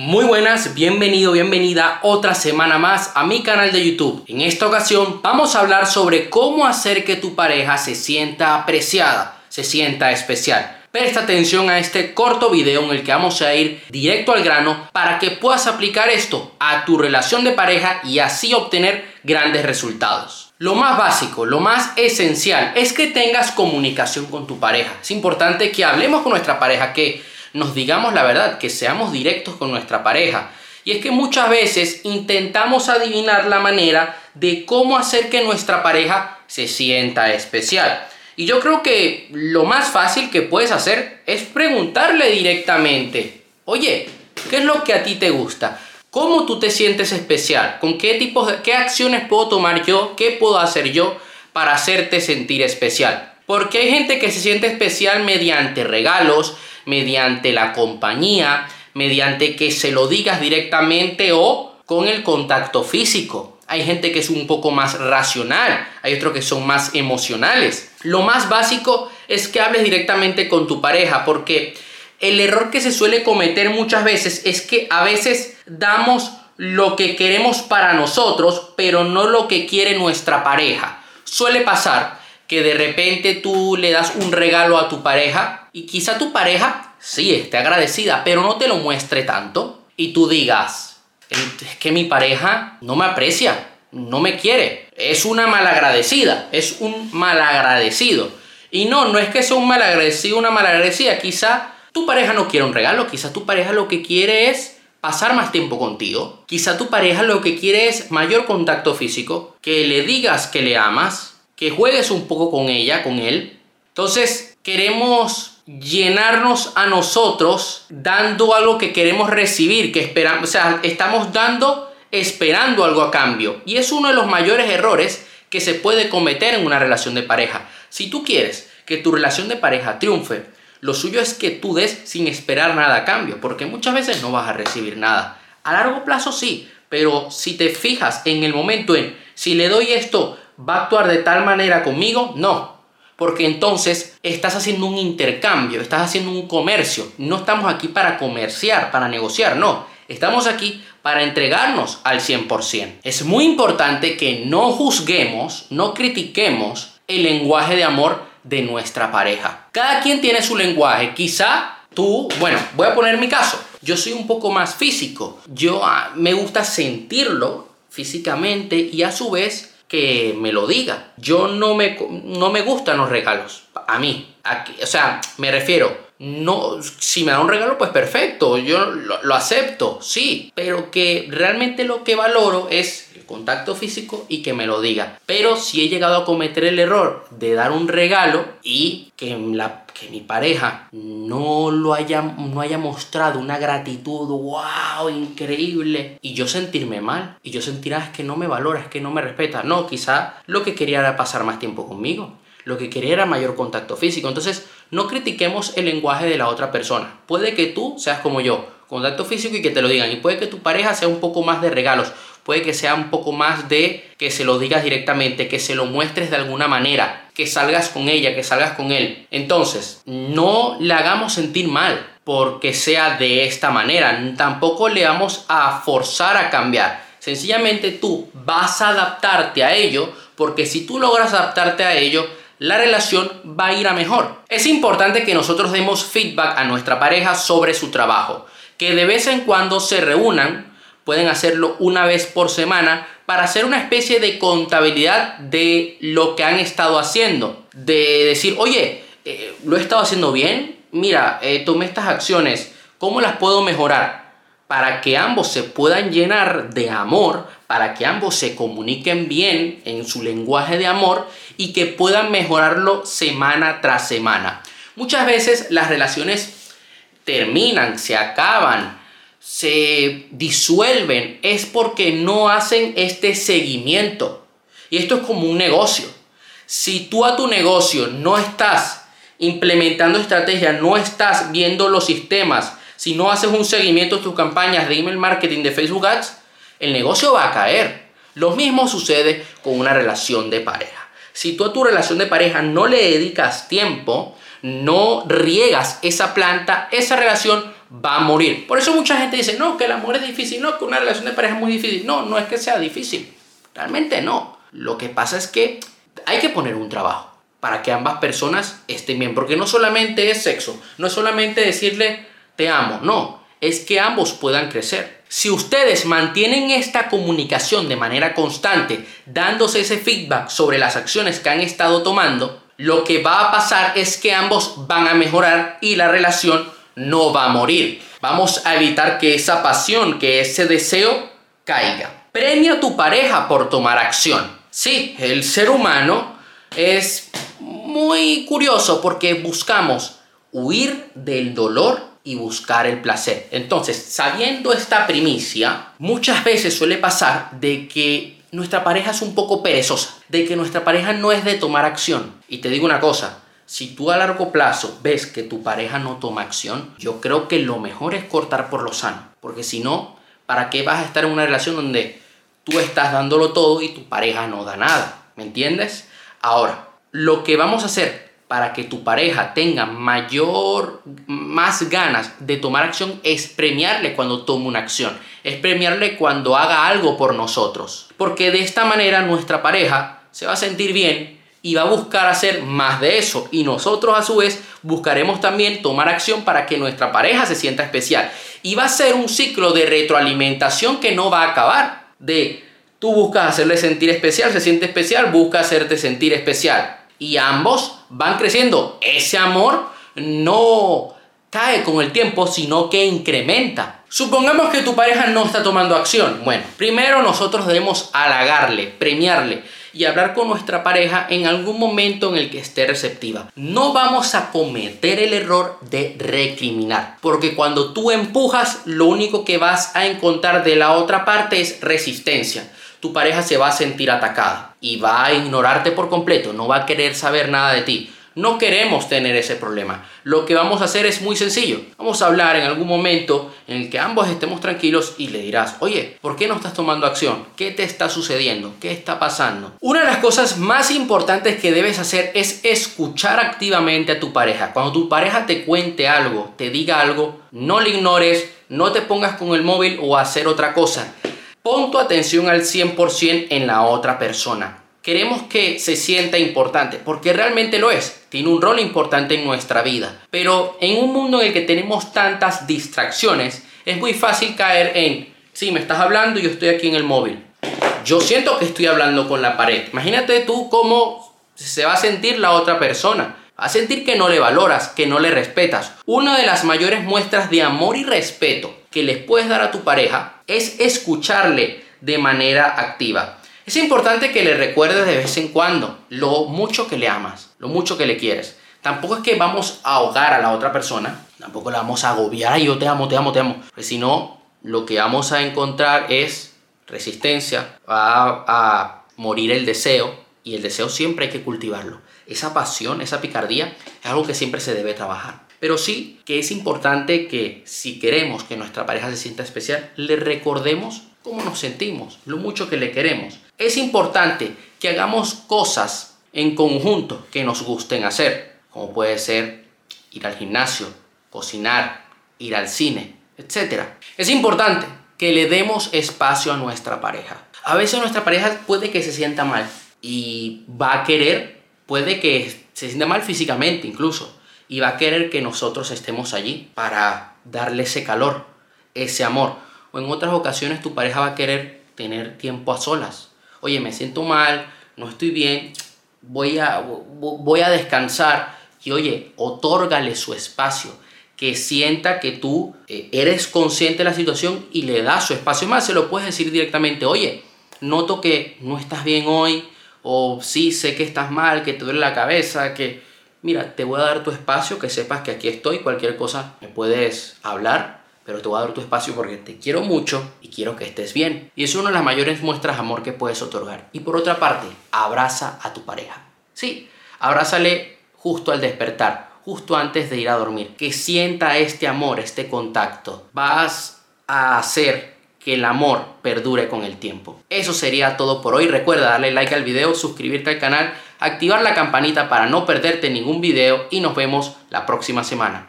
Muy buenas, bienvenido, bienvenida otra semana más a mi canal de YouTube. En esta ocasión vamos a hablar sobre cómo hacer que tu pareja se sienta apreciada, se sienta especial. Presta atención a este corto video en el que vamos a ir directo al grano para que puedas aplicar esto a tu relación de pareja y así obtener grandes resultados. Lo más básico, lo más esencial es que tengas comunicación con tu pareja. Es importante que hablemos con nuestra pareja, que nos digamos la verdad, que seamos directos con nuestra pareja. Y es que muchas veces intentamos adivinar la manera de cómo hacer que nuestra pareja se sienta especial. Y yo creo que lo más fácil que puedes hacer es preguntarle directamente, oye, ¿qué es lo que a ti te gusta? ¿Cómo tú te sientes especial? ¿Con qué tipos de qué acciones puedo tomar yo? ¿Qué puedo hacer yo para hacerte sentir especial? Porque hay gente que se siente especial mediante regalos, mediante la compañía, mediante que se lo digas directamente o con el contacto físico. Hay gente que es un poco más racional, hay otros que son más emocionales. Lo más básico es que hables directamente con tu pareja porque el error que se suele cometer muchas veces es que a veces damos lo que queremos para nosotros, pero no lo que quiere nuestra pareja. Suele pasar que de repente tú le das un regalo a tu pareja y quizá tu pareja sí esté agradecida, pero no te lo muestre tanto y tú digas, es que mi pareja no me aprecia, no me quiere, es una malagradecida, es un malagradecido. Y no, no es que sea un malagradecido, una malagradecida, quizá tu pareja no quiere un regalo, quizá tu pareja lo que quiere es pasar más tiempo contigo. Quizá tu pareja lo que quiere es mayor contacto físico, que le digas que le amas, que juegues un poco con ella, con él. Entonces, queremos llenarnos a nosotros dando algo que queremos recibir, que esperamos, o sea, estamos dando esperando algo a cambio. Y es uno de los mayores errores que se puede cometer en una relación de pareja. Si tú quieres que tu relación de pareja triunfe, lo suyo es que tú des sin esperar nada a cambio, porque muchas veces no vas a recibir nada. A largo plazo sí, pero si te fijas en el momento en si le doy esto, ¿va a actuar de tal manera conmigo? No. Porque entonces estás haciendo un intercambio, estás haciendo un comercio. No estamos aquí para comerciar, para negociar, no. Estamos aquí para entregarnos al 100%. Es muy importante que no juzguemos, no critiquemos el lenguaje de amor de nuestra pareja. Cada quien tiene su lenguaje. Quizá tú, bueno, voy a poner mi caso. Yo soy un poco más físico. Yo ah, me gusta sentirlo físicamente y a su vez que me lo diga. Yo no me, no me gustan los regalos. A mí. o sea, me refiero. No, si me da un regalo, pues perfecto, yo lo, acepto, sí, pero que realmente lo que valoro es el contacto físico y que me lo diga. Pero si he llegado a cometer el error de dar un regalo y que la que mi pareja no lo haya, no haya mostrado una gratitud, wow, increíble, y yo sentirme mal, y yo sentir, ah, es que no me valora, es que no me respeta. No, quizá lo que quería era pasar más tiempo conmigo, lo que quería era mayor contacto físico. Entonces, no critiquemos el lenguaje de la otra persona. Puede que tú seas como yo, contacto físico y que te lo digan, y puede que tu pareja sea un poco más de regalos, puede que sea un poco más de que se lo digas directamente, que se lo muestres de alguna manera, que salgas con ella, que salgas con él. Entonces, no le hagamos sentir mal porque sea de esta manera, tampoco le vamos a forzar a cambiar. Sencillamente tú vas a adaptarte a ello porque si tú logras adaptarte a ello, la relación va a ir a mejor. Es importante que nosotros demos feedback a nuestra pareja sobre su trabajo, que de vez en cuando se reúnan pueden hacerlo una vez por semana para hacer una especie de contabilidad de lo que han estado haciendo. De decir, oye, eh, lo he estado haciendo bien, mira, eh, tomé estas acciones, ¿cómo las puedo mejorar? Para que ambos se puedan llenar de amor, para que ambos se comuniquen bien en su lenguaje de amor y que puedan mejorarlo semana tras semana. Muchas veces las relaciones terminan, se acaban, se disuelven es porque no hacen este seguimiento. Y esto es como un negocio. Si tú a tu negocio no estás implementando estrategias, no estás viendo los sistemas, si no haces un seguimiento de tus campañas de email marketing, de Facebook Ads, el negocio va a caer. Lo mismo sucede con una relación de pareja. Si tú a tu relación de pareja no le dedicas tiempo, no riegas esa planta, esa relación va a morir. Por eso mucha gente dice, no, que el amor es difícil, no, que una relación de pareja es muy difícil. No, no es que sea difícil. Realmente no. Lo que pasa es que hay que poner un trabajo para que ambas personas estén bien. Porque no solamente es sexo, no es solamente decirle te amo, no, es que ambos puedan crecer. Si ustedes mantienen esta comunicación de manera constante, dándose ese feedback sobre las acciones que han estado tomando, lo que va a pasar es que ambos van a mejorar y la relación no va a morir. Vamos a evitar que esa pasión, que ese deseo caiga. Premia a tu pareja por tomar acción. Sí, el ser humano es muy curioso porque buscamos huir del dolor y buscar el placer. Entonces, sabiendo esta primicia, muchas veces suele pasar de que nuestra pareja es un poco perezosa, de que nuestra pareja no es de tomar acción. Y te digo una cosa, si tú a largo plazo ves que tu pareja no toma acción, yo creo que lo mejor es cortar por lo sano, porque si no, ¿para qué vas a estar en una relación donde tú estás dándolo todo y tu pareja no da nada? ¿Me entiendes? Ahora, lo que vamos a hacer para que tu pareja tenga mayor, más ganas de tomar acción es premiarle cuando tome una acción, es premiarle cuando haga algo por nosotros. Porque de esta manera nuestra pareja se va a sentir bien y va a buscar hacer más de eso. Y nosotros a su vez buscaremos también tomar acción para que nuestra pareja se sienta especial. Y va a ser un ciclo de retroalimentación que no va a acabar. De tú buscas hacerle sentir especial, se siente especial, busca hacerte sentir especial y ambos van creciendo. Ese amor no cae con el tiempo, sino que incrementa. Supongamos que tu pareja no está tomando acción. Bueno, primero nosotros debemos halagarle, premiarle y hablar con nuestra pareja en algún momento en el que esté receptiva. No vamos a cometer el error de recriminar, porque cuando tú empujas, lo único que vas a encontrar de la otra parte es resistencia tu pareja se va a sentir atacada y va a ignorarte por completo, no va a querer saber nada de ti. No queremos tener ese problema. Lo que vamos a hacer es muy sencillo. Vamos a hablar en algún momento en el que ambos estemos tranquilos y le dirás, oye, ¿por qué no estás tomando acción? ¿Qué te está sucediendo? ¿Qué está pasando? Una de las cosas más importantes que debes hacer es escuchar activamente a tu pareja. Cuando tu pareja te cuente algo, te diga algo, no le ignores, no te pongas con el móvil o hacer otra cosa. Pon tu atención al 100% en la otra persona. Queremos que se sienta importante, porque realmente lo es. Tiene un rol importante en nuestra vida. Pero en un mundo en el que tenemos tantas distracciones, es muy fácil caer en, sí, me estás hablando y yo estoy aquí en el móvil. Yo siento que estoy hablando con la pared. Imagínate tú cómo se va a sentir la otra persona. Va a sentir que no le valoras, que no le respetas. Una de las mayores muestras de amor y respeto que les puedes dar a tu pareja es escucharle de manera activa. Es importante que le recuerdes de vez en cuando lo mucho que le amas, lo mucho que le quieres. Tampoco es que vamos a ahogar a la otra persona, tampoco la vamos a agobiar, y yo te amo, te amo, te amo. Pues si no, lo que vamos a encontrar es resistencia, va a morir el deseo y el deseo siempre hay que cultivarlo. Esa pasión, esa picardía es algo que siempre se debe trabajar. Pero sí que es importante que si queremos que nuestra pareja se sienta especial, le recordemos cómo nos sentimos, lo mucho que le queremos. Es importante que hagamos cosas en conjunto que nos gusten hacer, como puede ser ir al gimnasio, cocinar, ir al cine, etc. Es importante que le demos espacio a nuestra pareja. A veces nuestra pareja puede que se sienta mal y va a querer, puede que se sienta mal físicamente incluso, y va a querer que nosotros estemos allí para darle ese calor, ese amor. O en otras ocasiones tu pareja va a querer tener tiempo a solas. Oye, me siento mal, no estoy bien, voy a, voy a descansar. Y oye, otórgale su espacio, que sienta que tú eh, eres consciente de la situación y le das su espacio. Más, se lo puedes decir directamente, oye, noto que no estás bien hoy, o sí, sé que estás mal, que te duele la cabeza, que mira, te voy a dar tu espacio, que sepas que aquí estoy, cualquier cosa me puedes hablar, pero te voy a dar tu espacio porque te quiero mucho y quiero que estés bien. Y es una de las mayores muestras de amor que puedes otorgar. Y por otra parte, abraza a tu pareja. Sí, abrázale justo al despertar, justo antes de ir a dormir. Que sienta este amor, este contacto. Vas a hacer que el amor perdure con el tiempo. Eso sería todo por hoy. Recuerda darle like al video, suscribirte al canal activar la campanita para no perderte ningún video y nos vemos la próxima semana.